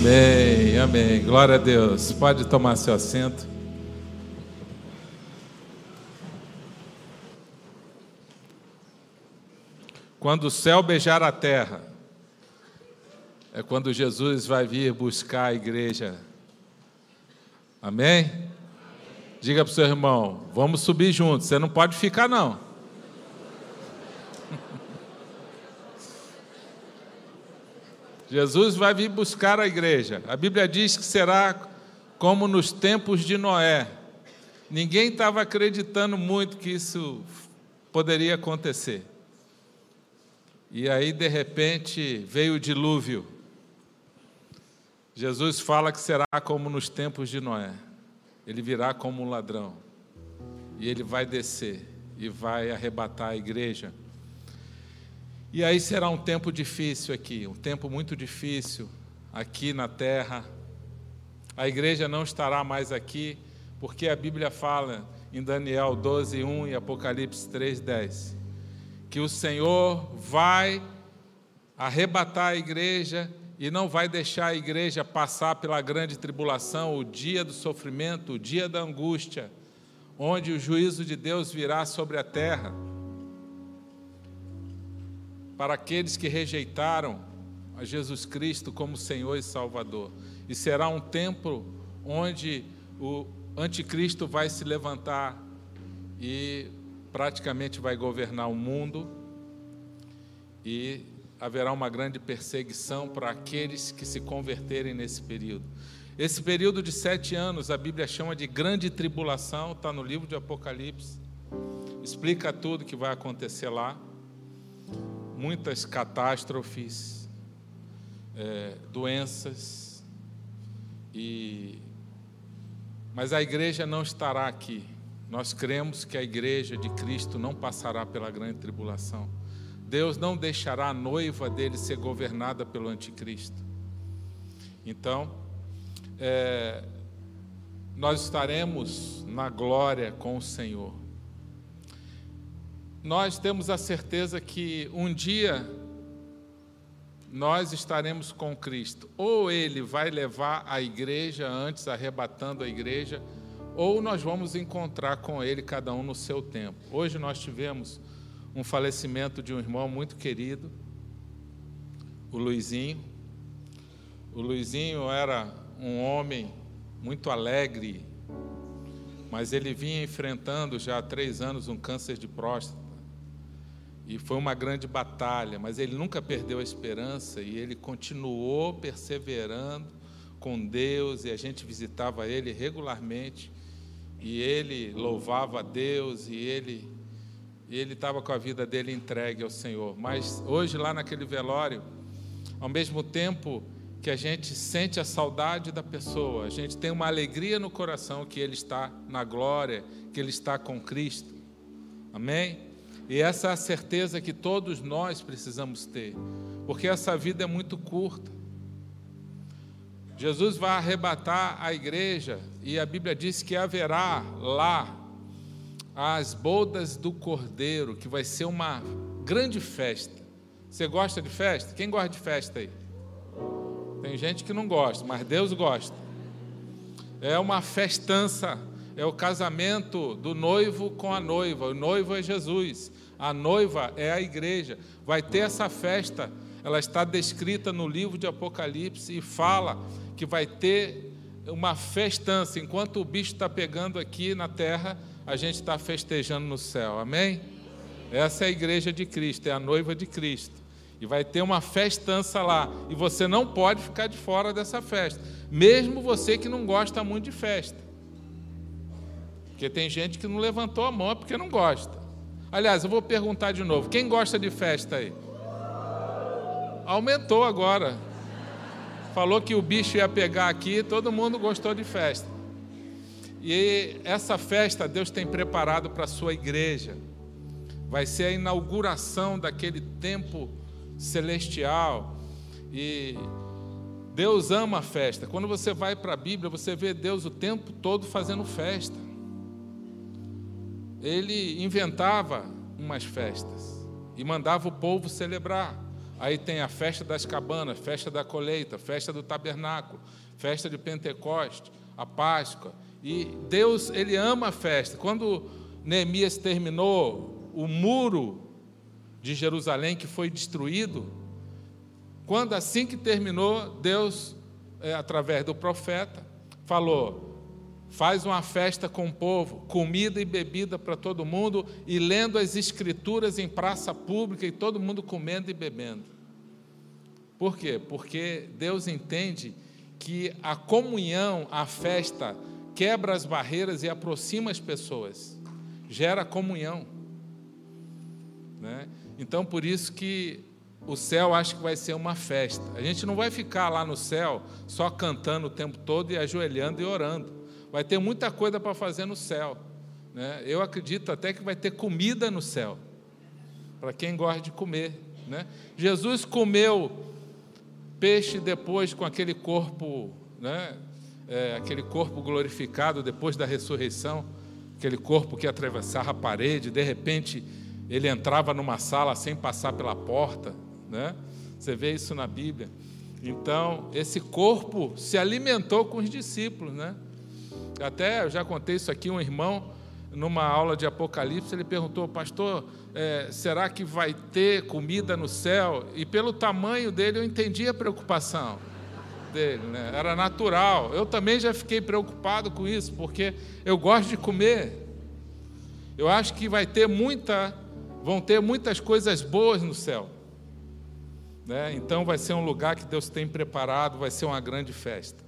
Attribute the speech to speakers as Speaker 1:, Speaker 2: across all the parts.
Speaker 1: Amém, amém. Glória a Deus. Pode tomar seu assento. Quando o céu beijar a terra, é quando Jesus vai vir buscar a igreja. Amém? Diga para o seu irmão, vamos subir juntos. Você não pode ficar, não. Jesus vai vir buscar a igreja. A Bíblia diz que será como nos tempos de Noé. Ninguém estava acreditando muito que isso poderia acontecer. E aí, de repente, veio o dilúvio. Jesus fala que será como nos tempos de Noé. Ele virá como um ladrão. E ele vai descer e vai arrebatar a igreja. E aí será um tempo difícil aqui, um tempo muito difícil aqui na terra. A igreja não estará mais aqui, porque a Bíblia fala em Daniel 12, 1 e Apocalipse 3, 10, que o Senhor vai arrebatar a igreja e não vai deixar a igreja passar pela grande tribulação, o dia do sofrimento, o dia da angústia, onde o juízo de Deus virá sobre a terra para aqueles que rejeitaram a Jesus Cristo como Senhor e Salvador. E será um tempo onde o anticristo vai se levantar e praticamente vai governar o mundo e haverá uma grande perseguição para aqueles que se converterem nesse período. Esse período de sete anos a Bíblia chama de grande tribulação, está no livro de Apocalipse, explica tudo que vai acontecer lá muitas catástrofes, é, doenças, e mas a igreja não estará aqui. Nós cremos que a igreja de Cristo não passará pela grande tribulação. Deus não deixará a noiva dele ser governada pelo anticristo. Então, é, nós estaremos na glória com o Senhor nós temos a certeza que um dia nós estaremos com Cristo. Ou Ele vai levar a igreja antes, arrebatando a igreja, ou nós vamos encontrar com Ele, cada um no seu tempo. Hoje nós tivemos um falecimento de um irmão muito querido, o Luizinho. O Luizinho era um homem muito alegre, mas ele vinha enfrentando já há três anos um câncer de próstata. E foi uma grande batalha, mas ele nunca perdeu a esperança e ele continuou perseverando com Deus e a gente visitava ele regularmente e ele louvava a Deus e ele ele estava com a vida dele entregue ao Senhor. Mas hoje lá naquele velório, ao mesmo tempo que a gente sente a saudade da pessoa, a gente tem uma alegria no coração que ele está na glória, que ele está com Cristo. Amém? E essa é a certeza que todos nós precisamos ter, porque essa vida é muito curta. Jesus vai arrebatar a igreja e a Bíblia diz que haverá lá as bodas do Cordeiro, que vai ser uma grande festa. Você gosta de festa? Quem gosta de festa aí? Tem gente que não gosta, mas Deus gosta. É uma festança, é o casamento do noivo com a noiva. O noivo é Jesus. A noiva é a igreja. Vai ter essa festa. Ela está descrita no livro de Apocalipse e fala que vai ter uma festança. Enquanto o bicho está pegando aqui na terra, a gente está festejando no céu. Amém? Essa é a igreja de Cristo, é a noiva de Cristo. E vai ter uma festança lá. E você não pode ficar de fora dessa festa. Mesmo você que não gosta muito de festa. Porque tem gente que não levantou a mão porque não gosta. Aliás, eu vou perguntar de novo: quem gosta de festa aí? Aumentou agora. Falou que o bicho ia pegar aqui, todo mundo gostou de festa. E essa festa Deus tem preparado para a sua igreja. Vai ser a inauguração daquele tempo celestial. E Deus ama a festa. Quando você vai para a Bíblia, você vê Deus o tempo todo fazendo festa ele inventava umas festas e mandava o povo celebrar. Aí tem a festa das cabanas, festa da colheita, festa do tabernáculo, festa de Pentecoste, a Páscoa. E Deus, ele ama a festa. Quando Neemias terminou o muro de Jerusalém que foi destruído, quando assim que terminou, Deus, é, através do profeta, falou: faz uma festa com o povo, comida e bebida para todo mundo, e lendo as escrituras em praça pública e todo mundo comendo e bebendo. Por quê? Porque Deus entende que a comunhão, a festa, quebra as barreiras e aproxima as pessoas, gera comunhão. Né? Então, por isso que o céu acho que vai ser uma festa. A gente não vai ficar lá no céu só cantando o tempo todo e ajoelhando e orando vai ter muita coisa para fazer no céu. Né? Eu acredito até que vai ter comida no céu, para quem gosta de comer. Né? Jesus comeu peixe depois com aquele corpo, né? É, aquele corpo glorificado depois da ressurreição, aquele corpo que atravessava a parede, de repente ele entrava numa sala sem passar pela porta, né? Você vê isso na Bíblia. Então, esse corpo se alimentou com os discípulos, né? Até eu já contei isso aqui, um irmão, numa aula de Apocalipse, ele perguntou, pastor, é, será que vai ter comida no céu? E pelo tamanho dele eu entendi a preocupação dele, né? era natural. Eu também já fiquei preocupado com isso, porque eu gosto de comer. Eu acho que vai ter muita, vão ter muitas coisas boas no céu. Né? Então vai ser um lugar que Deus tem preparado, vai ser uma grande festa.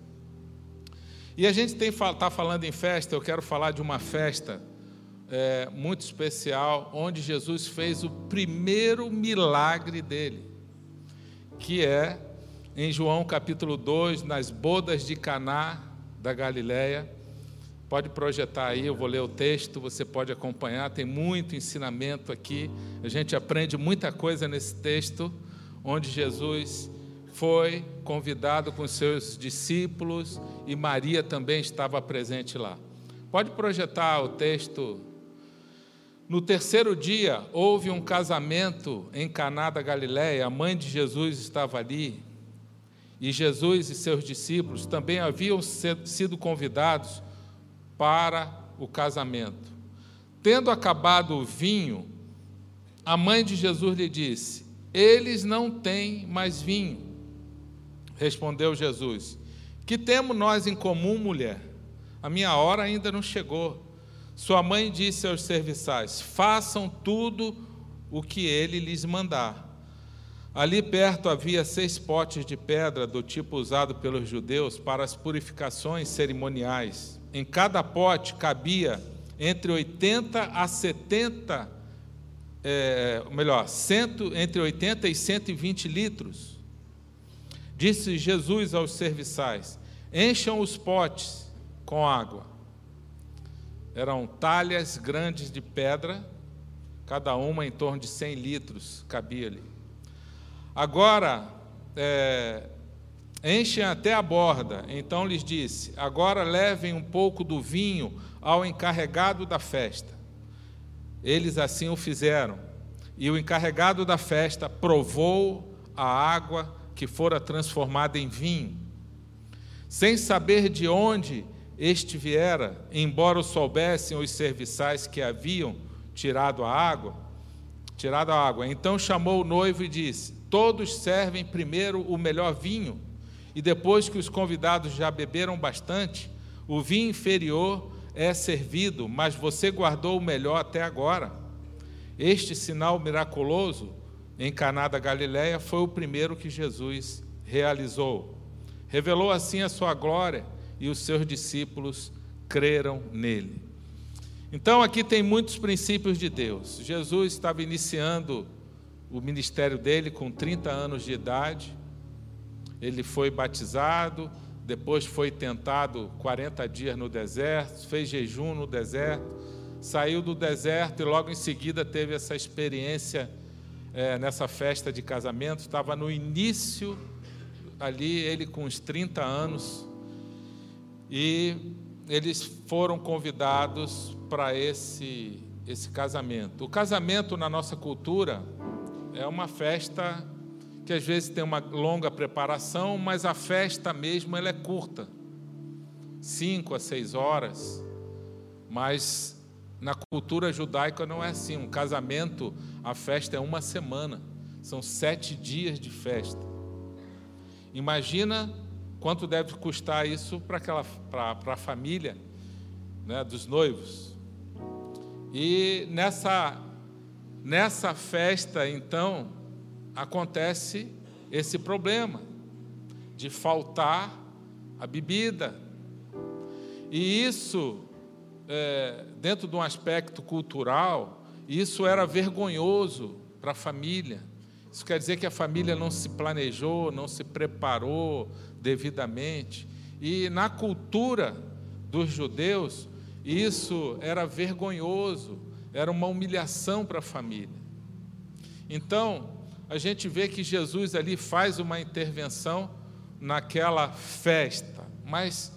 Speaker 1: E a gente está falando em festa, eu quero falar de uma festa é, muito especial, onde Jesus fez o primeiro milagre dele, que é em João capítulo 2, nas bodas de Caná da Galileia. Pode projetar aí, eu vou ler o texto, você pode acompanhar, tem muito ensinamento aqui. A gente aprende muita coisa nesse texto, onde Jesus foi convidado com seus discípulos e Maria também estava presente lá. Pode projetar o texto. No terceiro dia houve um casamento em Caná da Galiléia. A mãe de Jesus estava ali e Jesus e seus discípulos também haviam sido convidados para o casamento. Tendo acabado o vinho, a mãe de Jesus lhe disse: Eles não têm mais vinho. Respondeu Jesus: Que temos nós em comum, mulher? A minha hora ainda não chegou. Sua mãe disse aos serviçais: Façam tudo o que ele lhes mandar. Ali perto havia seis potes de pedra do tipo usado pelos judeus para as purificações cerimoniais. Em cada pote cabia entre 80 a 70, é, melhor, cento, entre 80 e 120 litros. Disse Jesus aos serviçais: Encham os potes com água. Eram talhas grandes de pedra, cada uma em torno de 100 litros cabia ali. Agora, é, enchem até a borda. Então lhes disse: Agora levem um pouco do vinho ao encarregado da festa. Eles assim o fizeram. E o encarregado da festa provou a água que fora transformada em vinho, sem saber de onde este viera, embora soubessem os serviçais que haviam tirado a água, tirado a água. Então chamou o noivo e disse: Todos servem primeiro o melhor vinho, e depois que os convidados já beberam bastante, o vinho inferior é servido, mas você guardou o melhor até agora. Este sinal miraculoso em Caná da Galiléia foi o primeiro que Jesus realizou. Revelou assim a sua glória e os seus discípulos creram nele. Então aqui tem muitos princípios de Deus. Jesus estava iniciando o ministério dele com 30 anos de idade. Ele foi batizado, depois foi tentado 40 dias no deserto, fez jejum no deserto, saiu do deserto e logo em seguida teve essa experiência é, nessa festa de casamento, estava no início ali, ele com uns 30 anos, e eles foram convidados para esse, esse casamento. O casamento na nossa cultura é uma festa que às vezes tem uma longa preparação, mas a festa mesmo ela é curta, cinco a seis horas. Mas na cultura judaica não é assim. Um casamento, a festa é uma semana, são sete dias de festa. Imagina quanto deve custar isso para aquela para a família né, dos noivos. E nessa nessa festa então acontece esse problema de faltar a bebida. E isso, é, dentro de um aspecto cultural, isso era vergonhoso para a família. Isso quer dizer que a família não se planejou, não se preparou devidamente. E na cultura dos judeus, isso era vergonhoso, era uma humilhação para a família. Então, a gente vê que Jesus ali faz uma intervenção naquela festa, mas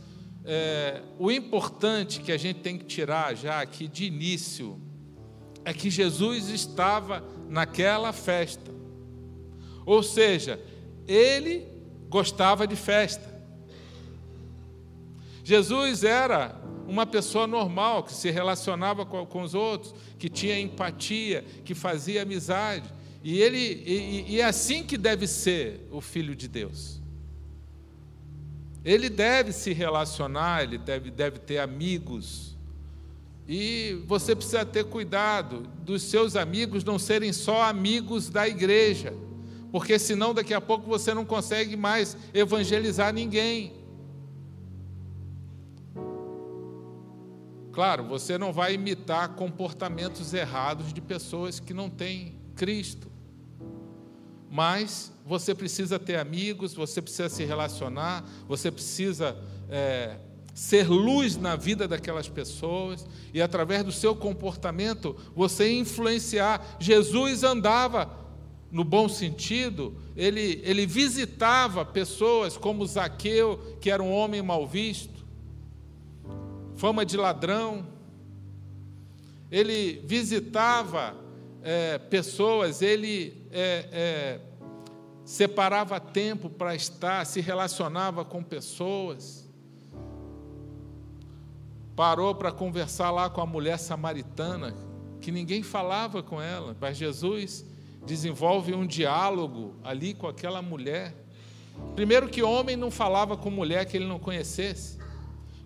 Speaker 1: é, o importante que a gente tem que tirar já aqui de início é que Jesus estava naquela festa. Ou seja, ele gostava de festa. Jesus era uma pessoa normal, que se relacionava com, com os outros, que tinha empatia, que fazia amizade. E, ele, e, e é assim que deve ser o Filho de Deus. Ele deve se relacionar, ele deve, deve ter amigos. E você precisa ter cuidado dos seus amigos não serem só amigos da igreja porque senão daqui a pouco você não consegue mais evangelizar ninguém. Claro, você não vai imitar comportamentos errados de pessoas que não têm Cristo, mas você precisa ter amigos, você precisa se relacionar, você precisa é, ser luz na vida daquelas pessoas e através do seu comportamento você influenciar. Jesus andava no bom sentido, ele, ele visitava pessoas como Zaqueu, que era um homem mal visto, fama de ladrão. Ele visitava é, pessoas, ele é, é, separava tempo para estar, se relacionava com pessoas. Parou para conversar lá com a mulher samaritana, que ninguém falava com ela, mas Jesus desenvolve um diálogo ali com aquela mulher. Primeiro, que homem não falava com mulher que ele não conhecesse.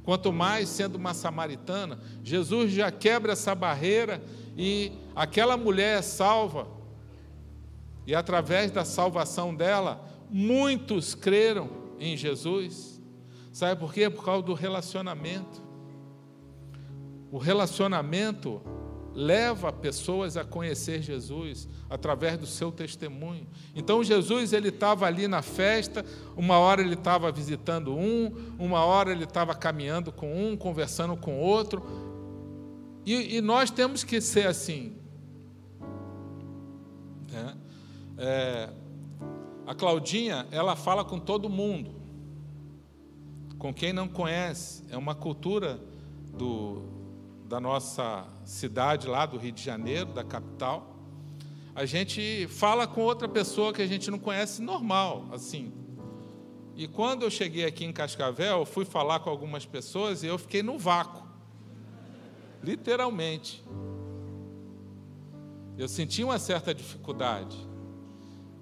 Speaker 1: Quanto mais sendo uma samaritana, Jesus já quebra essa barreira e aquela mulher é salva. E através da salvação dela, muitos creram em Jesus. Sabe por quê? Por causa do relacionamento. O relacionamento leva pessoas a conhecer Jesus através do seu testemunho. Então Jesus ele estava ali na festa, uma hora ele estava visitando um, uma hora ele estava caminhando com um, conversando com outro. E, e nós temos que ser assim. Né? É, a Claudinha ela fala com todo mundo, com quem não conhece. É uma cultura do da nossa cidade lá do Rio de Janeiro, da capital, a gente fala com outra pessoa que a gente não conhece normal, assim. E quando eu cheguei aqui em Cascavel, fui falar com algumas pessoas e eu fiquei no vácuo. Literalmente. Eu senti uma certa dificuldade.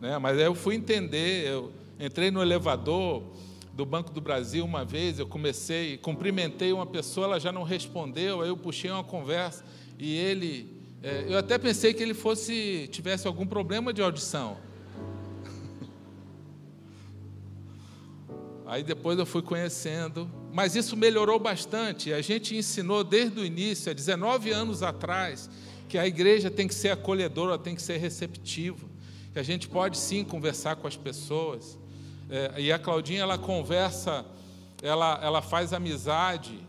Speaker 1: Né? Mas aí eu fui entender, eu entrei no elevador, do Banco do Brasil uma vez, eu comecei, cumprimentei uma pessoa, ela já não respondeu, aí eu puxei uma conversa e ele, é, eu até pensei que ele fosse, tivesse algum problema de audição. Aí depois eu fui conhecendo, mas isso melhorou bastante. A gente ensinou desde o início, há 19 anos atrás, que a igreja tem que ser acolhedora, tem que ser receptiva, que a gente pode sim conversar com as pessoas. É, e a Claudinha, ela conversa, ela, ela faz amizade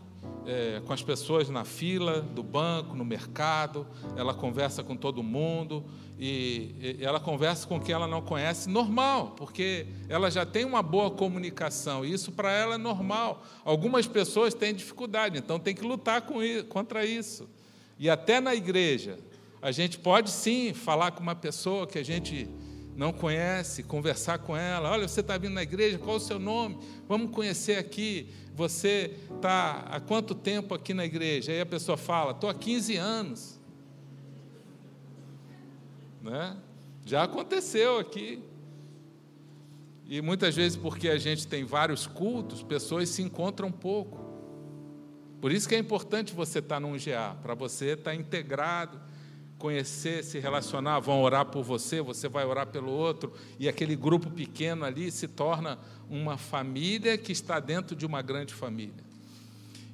Speaker 1: é, com as pessoas na fila do banco, no mercado, ela conversa com todo mundo e, e ela conversa com quem ela não conhece, normal, porque ela já tem uma boa comunicação, e isso para ela é normal. Algumas pessoas têm dificuldade, então tem que lutar com, contra isso. E até na igreja, a gente pode sim falar com uma pessoa que a gente não conhece, conversar com ela. Olha, você está vindo na igreja, qual o seu nome? Vamos conhecer aqui. Você está há quanto tempo aqui na igreja? Aí a pessoa fala: estou há 15 anos. Né? Já aconteceu aqui. E muitas vezes, porque a gente tem vários cultos, pessoas se encontram pouco. Por isso que é importante você estar num GA, para você estar integrado conhecer, se relacionar, vão orar por você, você vai orar pelo outro, e aquele grupo pequeno ali se torna uma família que está dentro de uma grande família.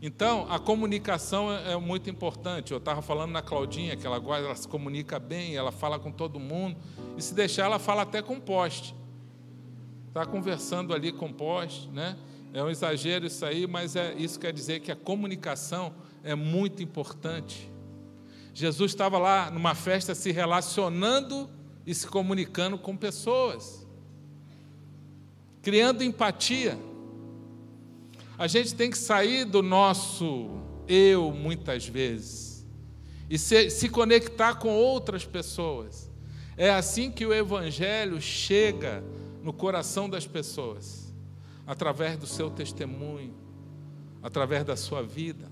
Speaker 1: Então, a comunicação é, é muito importante. Eu estava falando na Claudinha, que ela, ela se comunica bem, ela fala com todo mundo, e se deixar, ela fala até com poste. Está conversando ali com poste, né? É um exagero isso aí, mas é, isso quer dizer que a comunicação é muito importante. Jesus estava lá numa festa se relacionando e se comunicando com pessoas, criando empatia. A gente tem que sair do nosso eu, muitas vezes, e se, se conectar com outras pessoas. É assim que o Evangelho chega no coração das pessoas, através do seu testemunho, através da sua vida.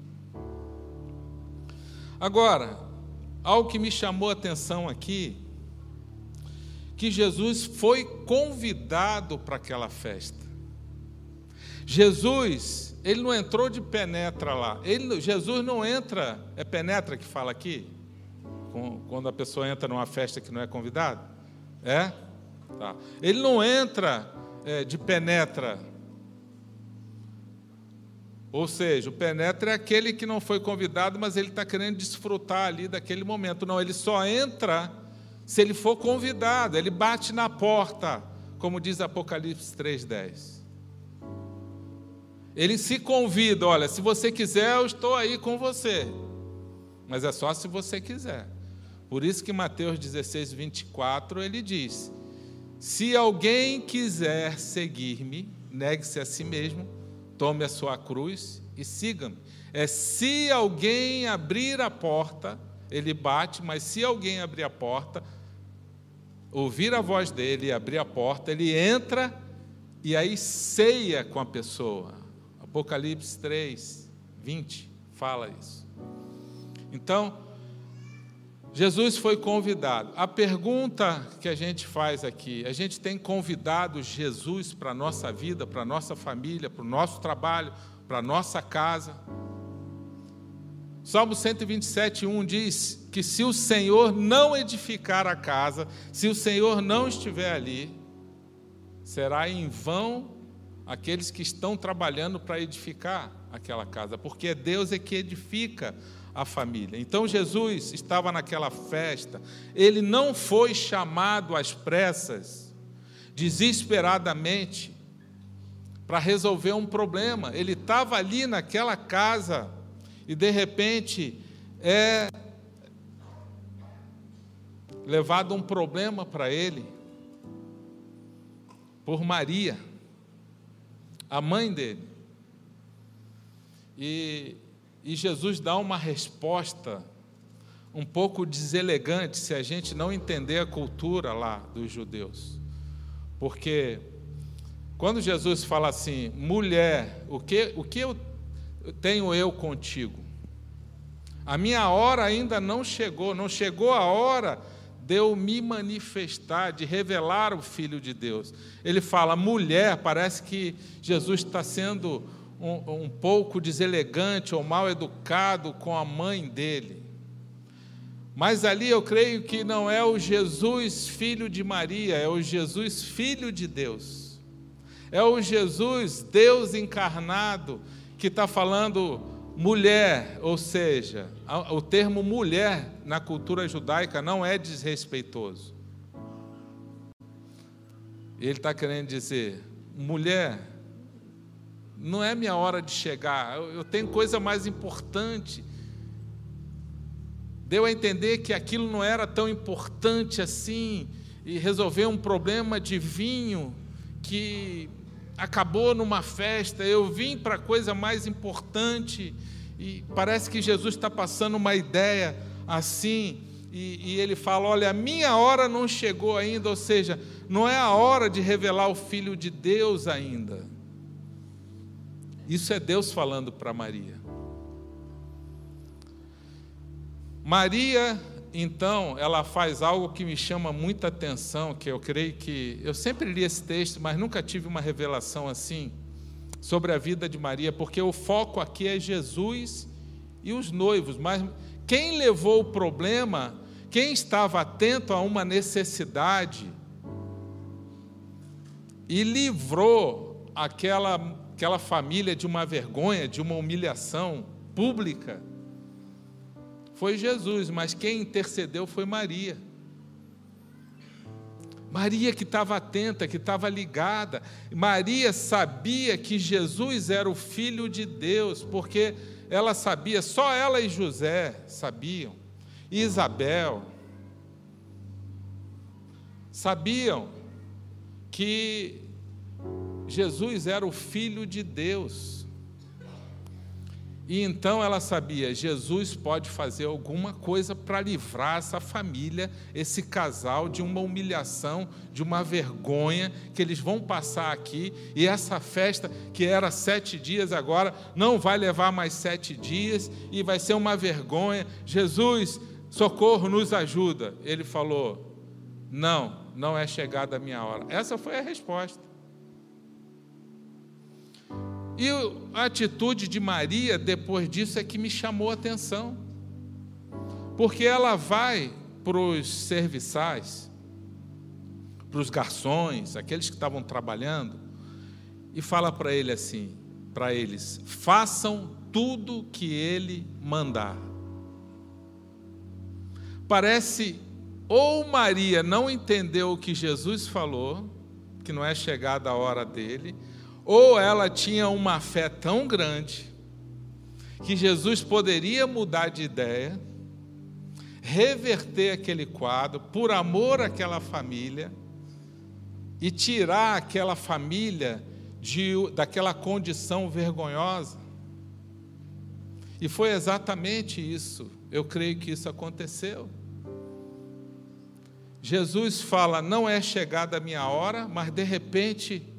Speaker 1: Agora, algo que me chamou a atenção aqui, que Jesus foi convidado para aquela festa. Jesus, ele não entrou de penetra lá. Ele, Jesus não entra, é penetra que fala aqui? Quando a pessoa entra numa festa que não é convidado? É? Tá. Ele não entra é, de penetra ou seja, o penetra é aquele que não foi convidado, mas ele está querendo desfrutar ali daquele momento. Não, ele só entra se ele for convidado, ele bate na porta, como diz Apocalipse 3,10. Ele se convida, olha, se você quiser, eu estou aí com você. Mas é só se você quiser. Por isso que Mateus 16, 24, ele diz: Se alguém quiser seguir-me, negue-se a si mesmo Tome a sua cruz e siga-me. É se alguém abrir a porta, ele bate, mas se alguém abrir a porta, ouvir a voz dele e abrir a porta, ele entra e aí ceia com a pessoa. Apocalipse 3, 20 fala isso. Então, Jesus foi convidado. A pergunta que a gente faz aqui: a gente tem convidado Jesus para a nossa vida, para a nossa família, para o nosso trabalho, para a nossa casa? Salmo 127, 1 diz que se o Senhor não edificar a casa, se o Senhor não estiver ali, será em vão aqueles que estão trabalhando para edificar aquela casa, porque Deus é que edifica a família. Então Jesus estava naquela festa, ele não foi chamado às pressas, desesperadamente, para resolver um problema. Ele estava ali naquela casa e de repente é levado um problema para ele por Maria, a mãe dele. E e Jesus dá uma resposta um pouco deselegante se a gente não entender a cultura lá dos judeus. Porque quando Jesus fala assim, mulher, o que, o que eu tenho eu contigo? A minha hora ainda não chegou, não chegou a hora de eu me manifestar, de revelar o Filho de Deus. Ele fala, mulher, parece que Jesus está sendo um, um pouco deselegante ou mal educado com a mãe dele. Mas ali eu creio que não é o Jesus filho de Maria, é o Jesus filho de Deus. É o Jesus, Deus encarnado, que está falando mulher, ou seja, o termo mulher na cultura judaica não é desrespeitoso. Ele está querendo dizer, mulher, não é minha hora de chegar, eu tenho coisa mais importante. Deu a entender que aquilo não era tão importante assim, e resolver um problema de vinho que acabou numa festa, eu vim para coisa mais importante, e parece que Jesus está passando uma ideia assim, e, e ele fala: Olha, a minha hora não chegou ainda, ou seja, não é a hora de revelar o Filho de Deus ainda. Isso é Deus falando para Maria. Maria, então, ela faz algo que me chama muita atenção, que eu creio que eu sempre li esse texto, mas nunca tive uma revelação assim sobre a vida de Maria, porque o foco aqui é Jesus e os noivos, mas quem levou o problema, quem estava atento a uma necessidade e livrou aquela, aquela família de uma vergonha, de uma humilhação pública, foi Jesus, mas quem intercedeu foi Maria. Maria que estava atenta, que estava ligada. Maria sabia que Jesus era o Filho de Deus, porque ela sabia, só ela e José sabiam, e Isabel, sabiam que Jesus era o Filho de Deus. E então ela sabia, Jesus pode fazer alguma coisa para livrar essa família, esse casal, de uma humilhação, de uma vergonha que eles vão passar aqui. E essa festa, que era sete dias, agora não vai levar mais sete dias e vai ser uma vergonha. Jesus, socorro, nos ajuda. Ele falou: Não, não é chegada a minha hora. Essa foi a resposta. E a atitude de Maria depois disso é que me chamou a atenção. Porque ela vai para os serviçais, para os garçons, aqueles que estavam trabalhando, e fala para ele assim, para eles: façam tudo que ele mandar. Parece ou Maria não entendeu o que Jesus falou, que não é chegada a hora dele, ou ela tinha uma fé tão grande que Jesus poderia mudar de ideia, reverter aquele quadro por amor àquela família e tirar aquela família de, daquela condição vergonhosa. E foi exatamente isso. Eu creio que isso aconteceu. Jesus fala: Não é chegada a minha hora, mas de repente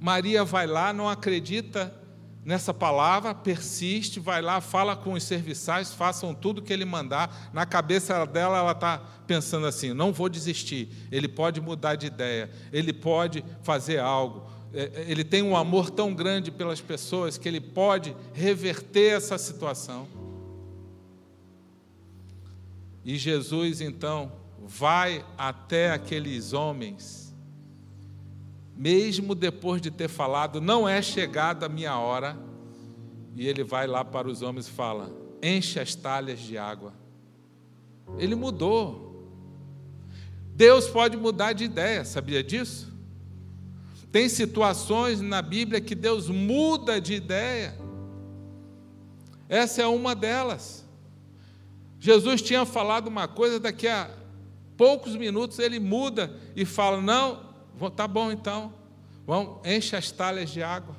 Speaker 1: Maria vai lá, não acredita nessa palavra, persiste, vai lá, fala com os serviçais, façam tudo que ele mandar. Na cabeça dela, ela está pensando assim: não vou desistir. Ele pode mudar de ideia, ele pode fazer algo. É, é, ele tem um amor tão grande pelas pessoas que ele pode reverter essa situação. E Jesus então vai até aqueles homens mesmo depois de ter falado, não é chegada a minha hora, e ele vai lá para os homens e fala: enche as talhas de água. Ele mudou. Deus pode mudar de ideia, sabia disso? Tem situações na Bíblia que Deus muda de ideia. Essa é uma delas. Jesus tinha falado uma coisa, daqui a poucos minutos ele muda e fala: Não, Tá bom então. Vamos, enche as talhas de água.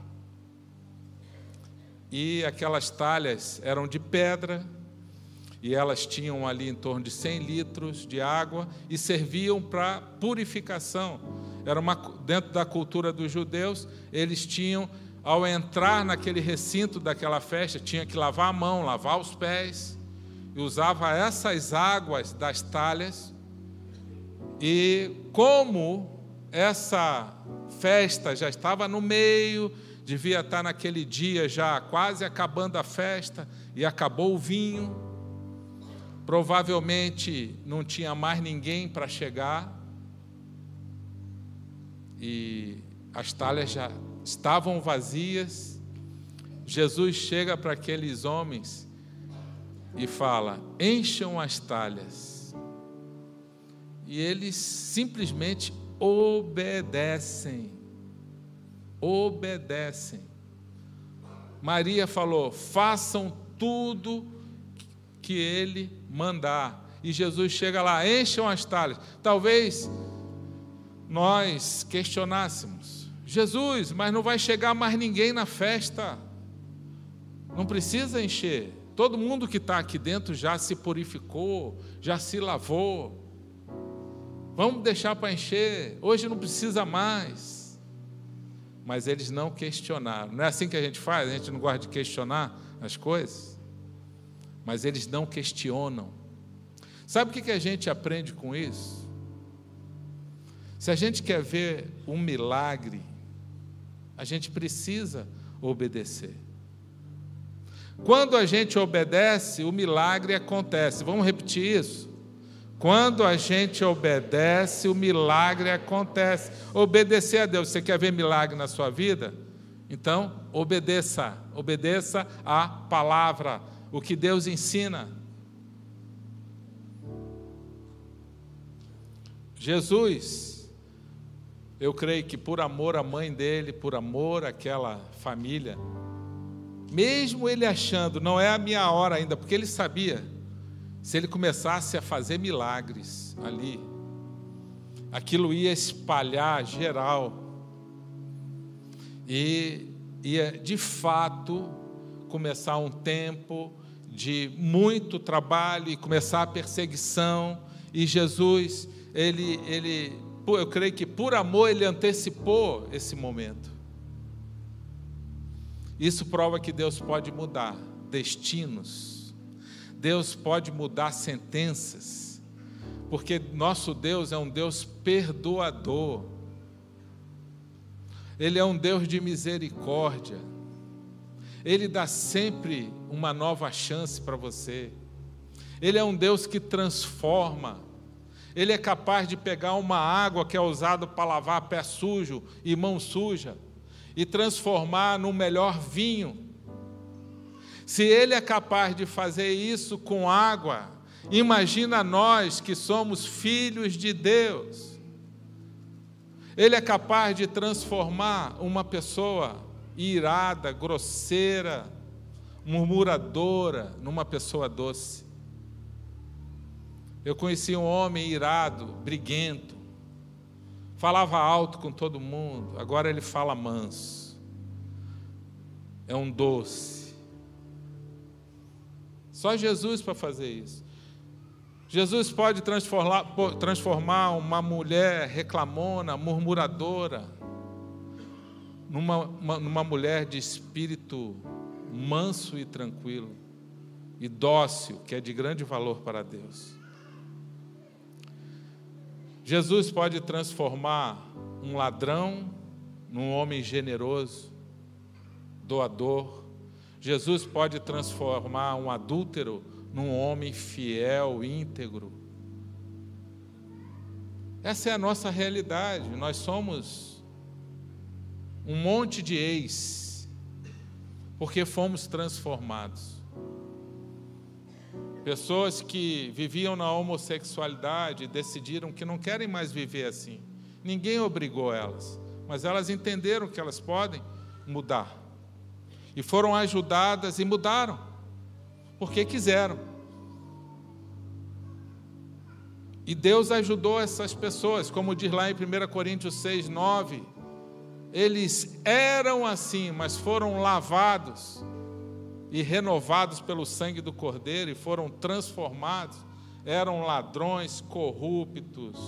Speaker 1: E aquelas talhas eram de pedra, e elas tinham ali em torno de 100 litros de água e serviam para purificação. Era uma, dentro da cultura dos judeus, eles tinham, ao entrar naquele recinto daquela festa, tinha que lavar a mão, lavar os pés, e usava essas águas das talhas. E como essa festa já estava no meio, devia estar naquele dia já quase acabando a festa e acabou o vinho. Provavelmente não tinha mais ninguém para chegar e as talhas já estavam vazias. Jesus chega para aqueles homens e fala: encham as talhas. E eles simplesmente obedecem. Obedecem. Maria falou: façam tudo que ele mandar. E Jesus chega lá, encham as talhas. Talvez nós questionássemos: Jesus, mas não vai chegar mais ninguém na festa. Não precisa encher. Todo mundo que está aqui dentro já se purificou, já se lavou. Vamos deixar para encher, hoje não precisa mais. Mas eles não questionaram. Não é assim que a gente faz? A gente não gosta de questionar as coisas? Mas eles não questionam. Sabe o que a gente aprende com isso? Se a gente quer ver um milagre, a gente precisa obedecer. Quando a gente obedece, o milagre acontece. Vamos repetir isso? Quando a gente obedece, o milagre acontece. Obedecer a Deus. Você quer ver milagre na sua vida? Então, obedeça. Obedeça a palavra, o que Deus ensina. Jesus, eu creio que por amor à mãe dele, por amor àquela família, mesmo ele achando, não é a minha hora ainda, porque ele sabia, se ele começasse a fazer milagres ali, aquilo ia espalhar geral, e ia de fato começar um tempo de muito trabalho e começar a perseguição, e Jesus, ele, ele, eu creio que por amor ele antecipou esse momento. Isso prova que Deus pode mudar destinos, Deus pode mudar sentenças, porque nosso Deus é um Deus perdoador, Ele é um Deus de misericórdia, Ele dá sempre uma nova chance para você, Ele é um Deus que transforma, Ele é capaz de pegar uma água que é usada para lavar pé sujo e mão suja, e transformar no melhor vinho. Se ele é capaz de fazer isso com água, imagina nós que somos filhos de Deus. Ele é capaz de transformar uma pessoa irada, grosseira, murmuradora, numa pessoa doce. Eu conheci um homem irado, briguento, falava alto com todo mundo, agora ele fala manso. É um doce. Só Jesus para fazer isso. Jesus pode transformar, transformar uma mulher reclamona, murmuradora, numa, uma, numa mulher de espírito manso e tranquilo, e dócil, que é de grande valor para Deus. Jesus pode transformar um ladrão num homem generoso, doador. Jesus pode transformar um adúltero num homem fiel, íntegro. Essa é a nossa realidade. Nós somos um monte de ex, porque fomos transformados. Pessoas que viviam na homossexualidade decidiram que não querem mais viver assim. Ninguém obrigou elas, mas elas entenderam que elas podem mudar. E foram ajudadas e mudaram, porque quiseram. E Deus ajudou essas pessoas, como diz lá em 1 Coríntios 6, 9. Eles eram assim, mas foram lavados e renovados pelo sangue do Cordeiro e foram transformados, eram ladrões, corruptos,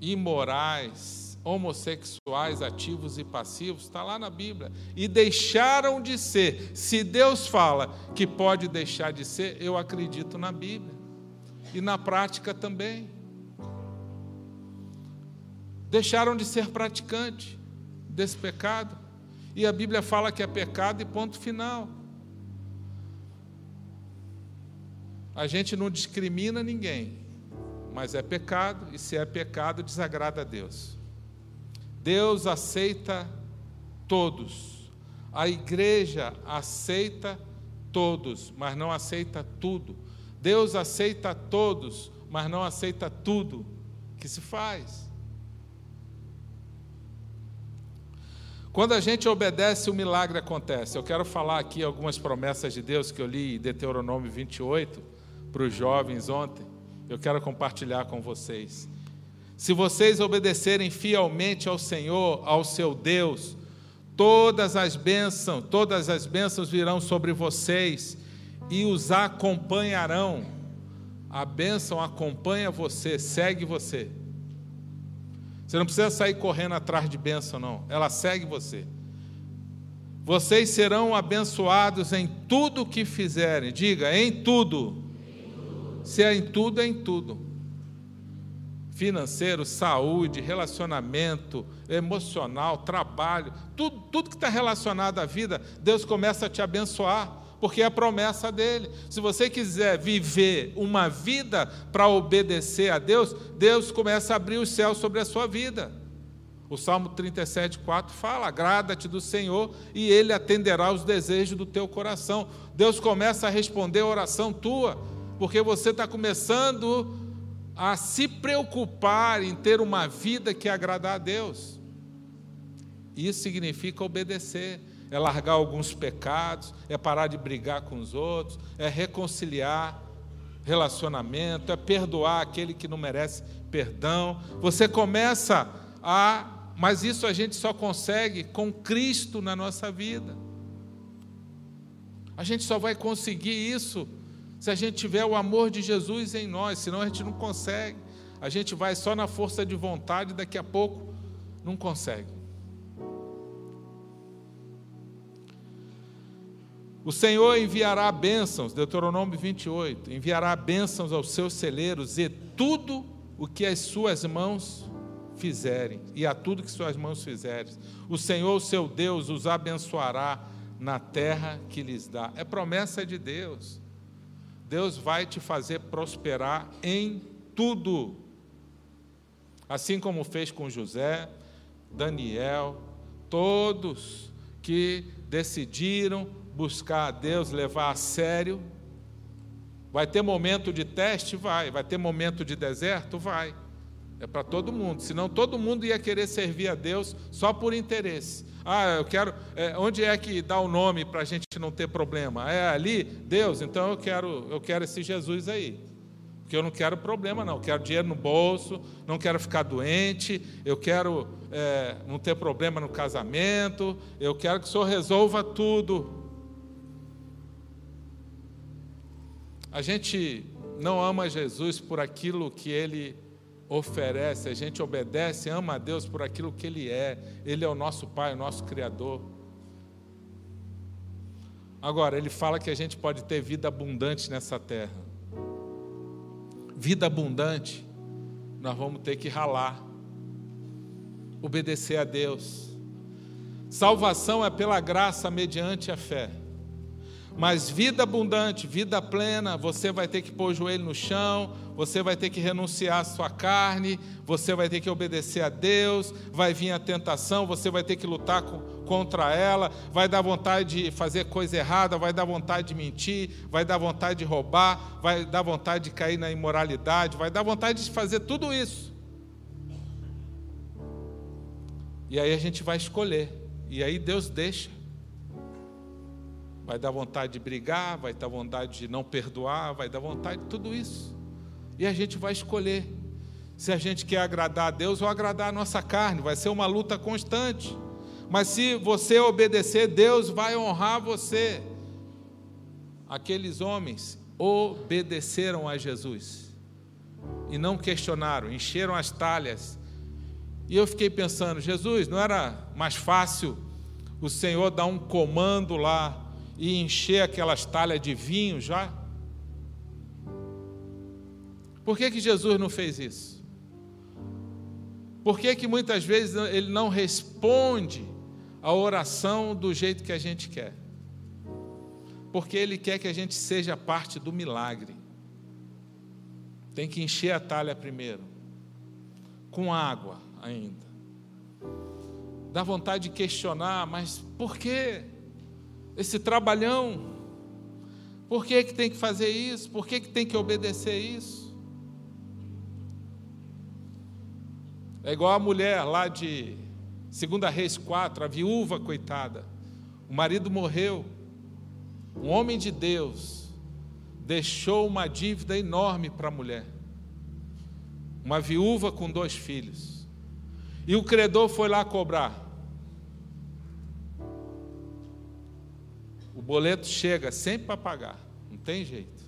Speaker 1: imorais, homossexuais, ativos e passivos, está lá na Bíblia, e deixaram de ser. Se Deus fala que pode deixar de ser, eu acredito na Bíblia, e na prática também. Deixaram de ser praticante desse pecado. E a Bíblia fala que é pecado e ponto final. A gente não discrimina ninguém, mas é pecado, e se é pecado, desagrada a Deus. Deus aceita todos. A igreja aceita todos, mas não aceita tudo. Deus aceita todos, mas não aceita tudo que se faz. Quando a gente obedece, o milagre acontece. Eu quero falar aqui algumas promessas de Deus que eu li em Deuteronômio 28 para os jovens ontem. Eu quero compartilhar com vocês. Se vocês obedecerem fielmente ao Senhor, ao seu Deus, todas as bênçãos, todas as bênçãos virão sobre vocês e os acompanharão. A bênção acompanha você, segue você. Você não precisa sair correndo atrás de bênção, não. Ela segue você. Vocês serão abençoados em tudo que fizerem. Diga, em tudo. em tudo. Se é em tudo, é em tudo. Financeiro, saúde, relacionamento, emocional, trabalho, tudo, tudo que está relacionado à vida, Deus começa a te abençoar porque é a promessa dele. Se você quiser viver uma vida para obedecer a Deus, Deus começa a abrir os céus sobre a sua vida. O Salmo 37, 4 fala: agrada-te do Senhor e Ele atenderá os desejos do teu coração. Deus começa a responder a oração tua, porque você está começando a se preocupar em ter uma vida que agradar a Deus. Isso significa obedecer é largar alguns pecados, é parar de brigar com os outros, é reconciliar relacionamento, é perdoar aquele que não merece perdão. Você começa a. Mas isso a gente só consegue com Cristo na nossa vida. A gente só vai conseguir isso se a gente tiver o amor de Jesus em nós, senão a gente não consegue. A gente vai só na força de vontade, daqui a pouco não consegue. O Senhor enviará bênçãos, Deuteronômio 28, enviará bênçãos aos seus celeiros e tudo o que as suas mãos fizerem, e a tudo que suas mãos fizerem. O Senhor, seu Deus, os abençoará na terra que lhes dá. É promessa de Deus. Deus vai te fazer prosperar em tudo. Assim como fez com José, Daniel, todos que decidiram buscar a Deus, levar a sério. Vai ter momento de teste? Vai. Vai ter momento de deserto? Vai. É para todo mundo. Senão todo mundo ia querer servir a Deus só por interesse. Ah, eu quero. É, onde é que dá o nome para a gente não ter problema? É ali? Deus, então eu quero, eu quero esse Jesus aí. Porque eu não quero problema, não. Eu quero dinheiro no bolso, não quero ficar doente, eu quero é, não ter problema no casamento, eu quero que o Senhor resolva tudo. A gente não ama Jesus por aquilo que ele oferece, a gente obedece, ama a Deus por aquilo que ele é. Ele é o nosso Pai, o nosso Criador. Agora, ele fala que a gente pode ter vida abundante nessa terra. Vida abundante, nós vamos ter que ralar, obedecer a Deus. Salvação é pela graça mediante a fé. Mas vida abundante, vida plena, você vai ter que pôr o joelho no chão, você vai ter que renunciar à sua carne, você vai ter que obedecer a Deus, vai vir a tentação, você vai ter que lutar contra ela, vai dar vontade de fazer coisa errada, vai dar vontade de mentir, vai dar vontade de roubar, vai dar vontade de cair na imoralidade, vai dar vontade de fazer tudo isso. E aí a gente vai escolher, e aí Deus deixa vai dar vontade de brigar, vai dar vontade de não perdoar, vai dar vontade de tudo isso. E a gente vai escolher se a gente quer agradar a Deus ou agradar a nossa carne, vai ser uma luta constante. Mas se você obedecer, Deus vai honrar você. Aqueles homens obedeceram a Jesus e não questionaram, encheram as talhas. E eu fiquei pensando, Jesus, não era mais fácil o Senhor dar um comando lá e encher aquelas talhas de vinho já? Por que, que Jesus não fez isso? Por que, que muitas vezes ele não responde a oração do jeito que a gente quer? Porque ele quer que a gente seja parte do milagre. Tem que encher a talha primeiro, com água ainda. Dá vontade de questionar, mas por quê? Esse trabalhão. Por que, que tem que fazer isso? Por que, que tem que obedecer isso? É igual a mulher lá de 2 Reis 4, a viúva coitada. O marido morreu. Um homem de Deus deixou uma dívida enorme para a mulher. Uma viúva com dois filhos. E o credor foi lá cobrar. O boleto chega sempre para pagar, não tem jeito.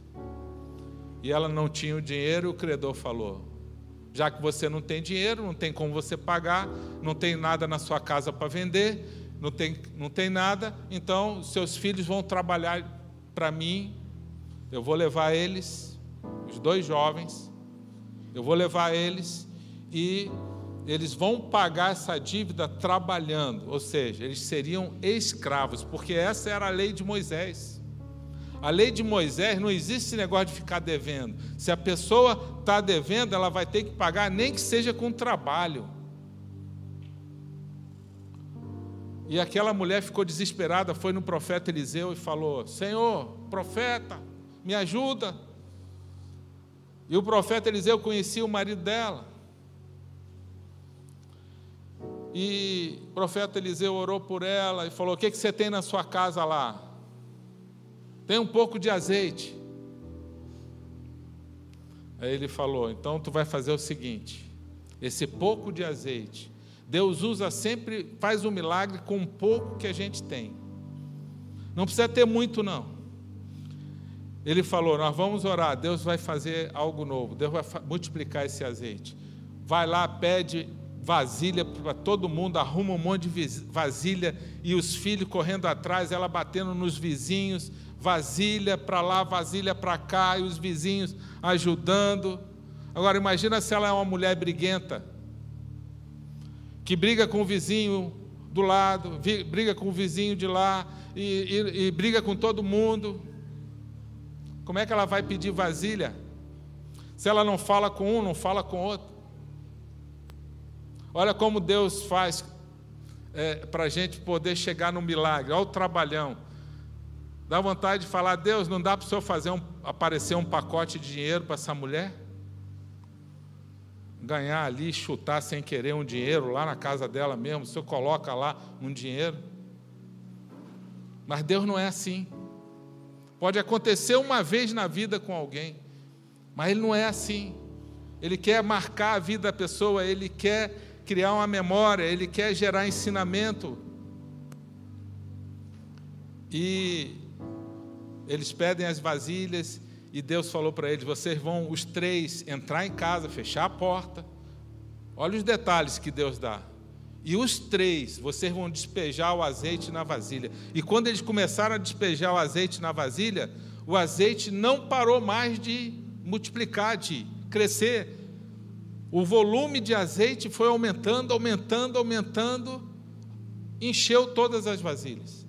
Speaker 1: E ela não tinha o dinheiro, o credor falou: já que você não tem dinheiro, não tem como você pagar, não tem nada na sua casa para vender, não tem, não tem nada, então seus filhos vão trabalhar para mim, eu vou levar eles, os dois jovens, eu vou levar eles e eles vão pagar essa dívida trabalhando, ou seja, eles seriam escravos, porque essa era a lei de Moisés. A lei de Moisés não existe esse negócio de ficar devendo. Se a pessoa está devendo, ela vai ter que pagar, nem que seja com trabalho. E aquela mulher ficou desesperada, foi no profeta Eliseu e falou: Senhor, profeta, me ajuda. E o profeta Eliseu conhecia o marido dela. E o profeta Eliseu orou por ela e falou: O que, que você tem na sua casa lá? Tem um pouco de azeite. Aí ele falou: Então tu vai fazer o seguinte: esse pouco de azeite, Deus usa sempre, faz um milagre com um pouco que a gente tem. Não precisa ter muito, não. Ele falou: Nós vamos orar, Deus vai fazer algo novo, Deus vai multiplicar esse azeite. Vai lá, pede vasilha para todo mundo, arruma um monte de vasilha e os filhos correndo atrás, ela batendo nos vizinhos, vasilha para lá, vasilha para cá, e os vizinhos ajudando. Agora imagina se ela é uma mulher briguenta, que briga com o vizinho do lado, briga com o vizinho de lá e, e, e briga com todo mundo. Como é que ela vai pedir vasilha? Se ela não fala com um, não fala com outro. Olha como Deus faz é, para a gente poder chegar no milagre. Olha o trabalhão. Dá vontade de falar, Deus, não dá para o Senhor fazer um, aparecer um pacote de dinheiro para essa mulher? Ganhar ali, chutar sem querer um dinheiro lá na casa dela mesmo, o Senhor coloca lá um dinheiro. Mas Deus não é assim. Pode acontecer uma vez na vida com alguém, mas Ele não é assim. Ele quer marcar a vida da pessoa, Ele quer criar uma memória, ele quer gerar ensinamento. E eles pedem as vasilhas e Deus falou para eles: vocês vão, os três, entrar em casa, fechar a porta. Olha os detalhes que Deus dá. E os três, vocês vão despejar o azeite na vasilha. E quando eles começaram a despejar o azeite na vasilha, o azeite não parou mais de multiplicar, de crescer. O volume de azeite foi aumentando, aumentando, aumentando, encheu todas as vasilhas.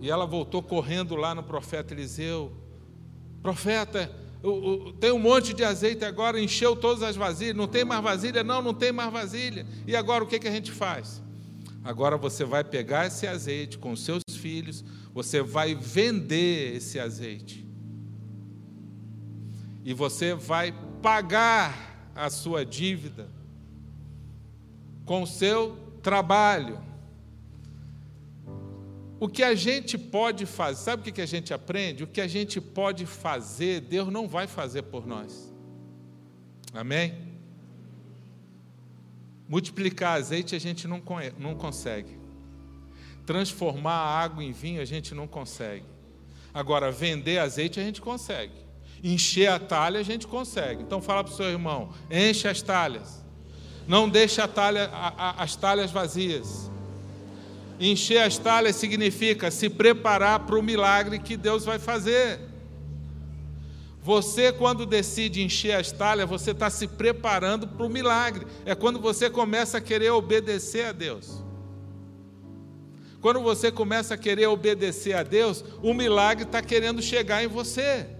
Speaker 1: E ela voltou correndo lá no profeta Eliseu: Profeta, tem um monte de azeite agora, encheu todas as vasilhas, não tem mais vasilha? Não, não tem mais vasilha. E agora o que, que a gente faz? Agora você vai pegar esse azeite com seus filhos, você vai vender esse azeite. E você vai pagar a sua dívida com o seu trabalho. O que a gente pode fazer, sabe o que a gente aprende? O que a gente pode fazer, Deus não vai fazer por nós. Amém? Multiplicar azeite a gente não, não consegue. Transformar água em vinho a gente não consegue. Agora, vender azeite a gente consegue. Encher a talha a gente consegue. Então fala para o seu irmão, enche as talhas. Não deixe a talha, a, a, as talhas vazias. Encher as talhas significa se preparar para o milagre que Deus vai fazer. Você, quando decide encher as talhas, você está se preparando para o milagre. É quando você começa a querer obedecer a Deus. Quando você começa a querer obedecer a Deus, o milagre está querendo chegar em você.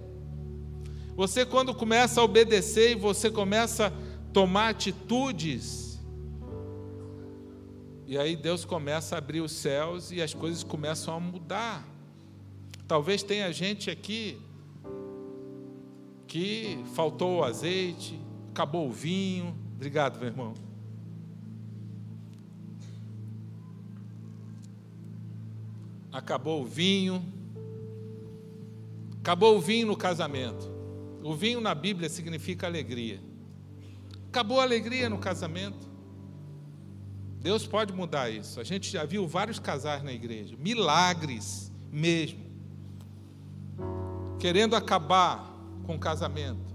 Speaker 1: Você, quando começa a obedecer e você começa a tomar atitudes, e aí Deus começa a abrir os céus e as coisas começam a mudar. Talvez tenha gente aqui que faltou o azeite, acabou o vinho. Obrigado, meu irmão. Acabou o vinho. Acabou o vinho no casamento. O vinho na Bíblia significa alegria. Acabou a alegria no casamento. Deus pode mudar isso. A gente já viu vários casais na igreja, milagres mesmo, querendo acabar com o casamento.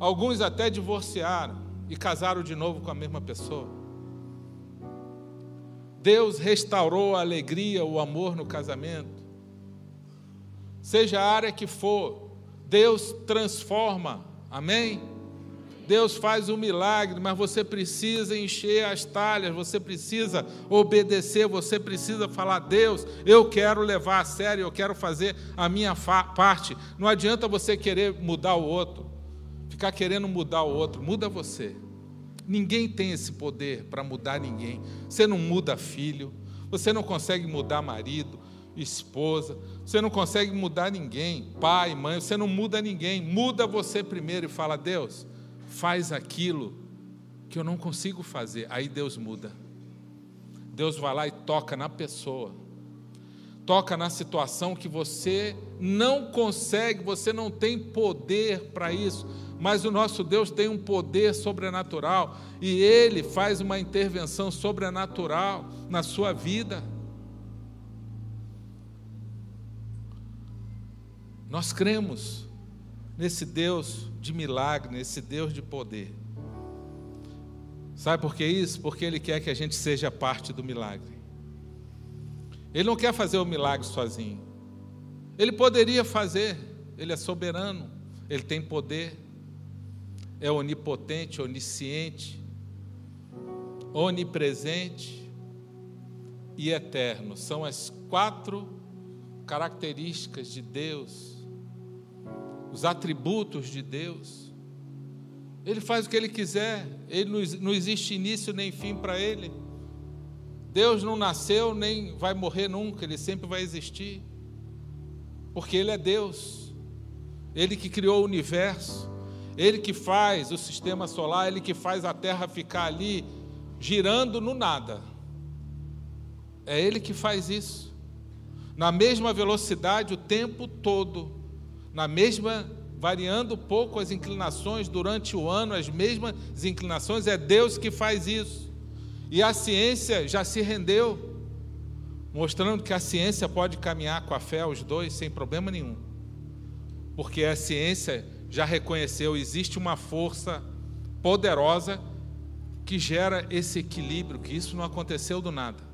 Speaker 1: Alguns até divorciaram e casaram de novo com a mesma pessoa. Deus restaurou a alegria, o amor no casamento. Seja a área que for, Deus transforma. Amém? Deus faz um milagre, mas você precisa encher as talhas, você precisa obedecer, você precisa falar: Deus, eu quero levar a sério, eu quero fazer a minha parte. Não adianta você querer mudar o outro, ficar querendo mudar o outro, muda você. Ninguém tem esse poder para mudar ninguém. Você não muda filho, você não consegue mudar marido, esposa, você não consegue mudar ninguém, pai, mãe, você não muda ninguém. Muda você primeiro e fala: Deus faz aquilo que eu não consigo fazer. Aí Deus muda. Deus vai lá e toca na pessoa. Toca na situação que você não consegue, você não tem poder para isso, mas o nosso Deus tem um poder sobrenatural e ele faz uma intervenção sobrenatural na sua vida. Nós cremos nesse Deus de milagre, nesse Deus de poder. Sabe por que isso? Porque Ele quer que a gente seja parte do milagre. Ele não quer fazer o milagre sozinho. Ele poderia fazer, Ele é soberano, Ele tem poder, é onipotente, onisciente, onipresente e eterno. São as quatro características de Deus os atributos de Deus. Ele faz o que ele quiser, ele não, existe início nem fim para ele. Deus não nasceu nem vai morrer nunca, ele sempre vai existir, porque ele é Deus, ele que criou o universo, ele que faz o sistema solar, ele que faz a terra ficar ali girando no nada. É ele que faz isso, na mesma velocidade o tempo todo na mesma, variando pouco as inclinações durante o ano, as mesmas inclinações, é Deus que faz isso. E a ciência já se rendeu, mostrando que a ciência pode caminhar com a fé, os dois, sem problema nenhum. Porque a ciência já reconheceu, existe uma força poderosa que gera esse equilíbrio, que isso não aconteceu do nada.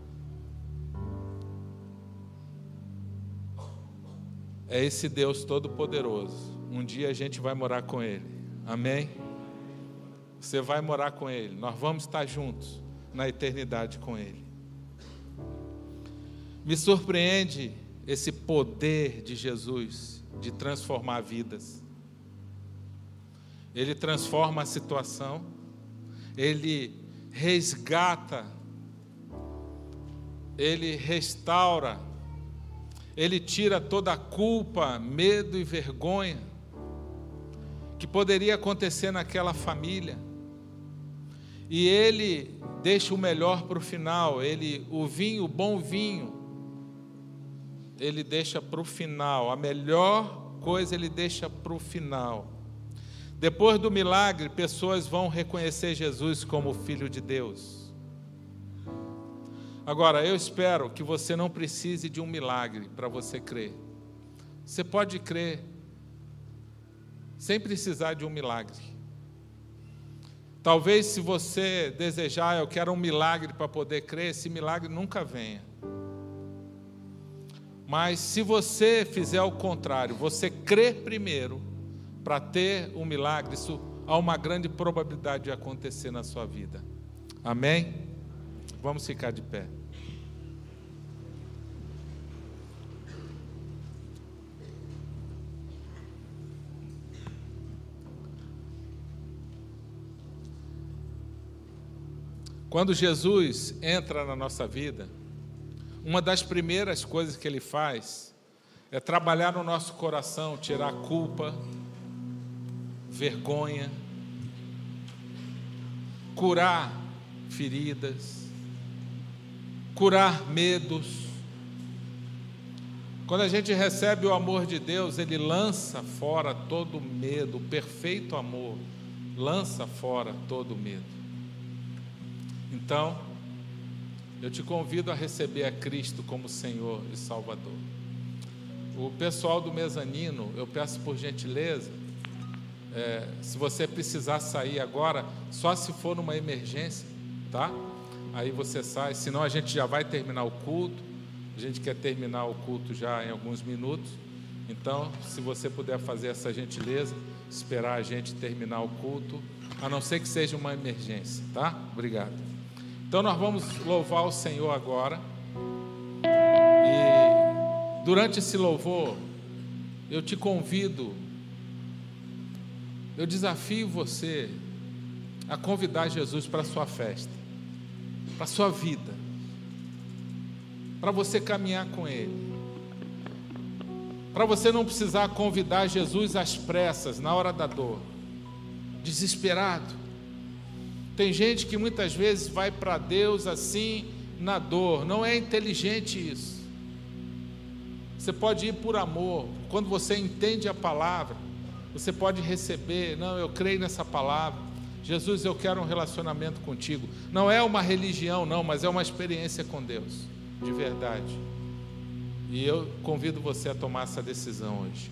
Speaker 1: É esse Deus Todo-Poderoso. Um dia a gente vai morar com Ele. Amém? Você vai morar com Ele. Nós vamos estar juntos na eternidade com Ele. Me surpreende esse poder de Jesus de transformar vidas. Ele transforma a situação, ele resgata, ele restaura ele tira toda a culpa, medo e vergonha que poderia acontecer naquela família. E ele deixa o melhor para o final, ele o vinho, o bom vinho, ele deixa para o final, a melhor coisa ele deixa para o final. Depois do milagre, pessoas vão reconhecer Jesus como filho de Deus. Agora, eu espero que você não precise de um milagre para você crer. Você pode crer sem precisar de um milagre. Talvez, se você desejar, eu quero um milagre para poder crer, esse milagre nunca venha. Mas se você fizer o contrário, você crer primeiro para ter um milagre, isso há uma grande probabilidade de acontecer na sua vida. Amém? Vamos ficar de pé. Quando Jesus entra na nossa vida, uma das primeiras coisas que ele faz é trabalhar no nosso coração, tirar culpa, vergonha, curar feridas, curar medos. Quando a gente recebe o amor de Deus, ele lança fora todo medo, o perfeito amor lança fora todo medo. Então, eu te convido a receber a Cristo como Senhor e Salvador. O pessoal do mezanino, eu peço por gentileza, é, se você precisar sair agora, só se for numa emergência, tá? Aí você sai, senão a gente já vai terminar o culto. A gente quer terminar o culto já em alguns minutos. Então, se você puder fazer essa gentileza, esperar a gente terminar o culto, a não ser que seja uma emergência, tá? Obrigado. Então, nós vamos louvar o Senhor agora. E durante esse louvor, eu te convido, eu desafio você a convidar Jesus para a sua festa, para a sua vida, para você caminhar com Ele para você não precisar convidar Jesus às pressas, na hora da dor, desesperado. Tem gente que muitas vezes vai para Deus assim, na dor, não é inteligente isso. Você pode ir por amor, quando você entende a palavra, você pode receber, não, eu creio nessa palavra. Jesus, eu quero um relacionamento contigo. Não é uma religião, não, mas é uma experiência com Deus, de verdade. E eu convido você a tomar essa decisão hoje.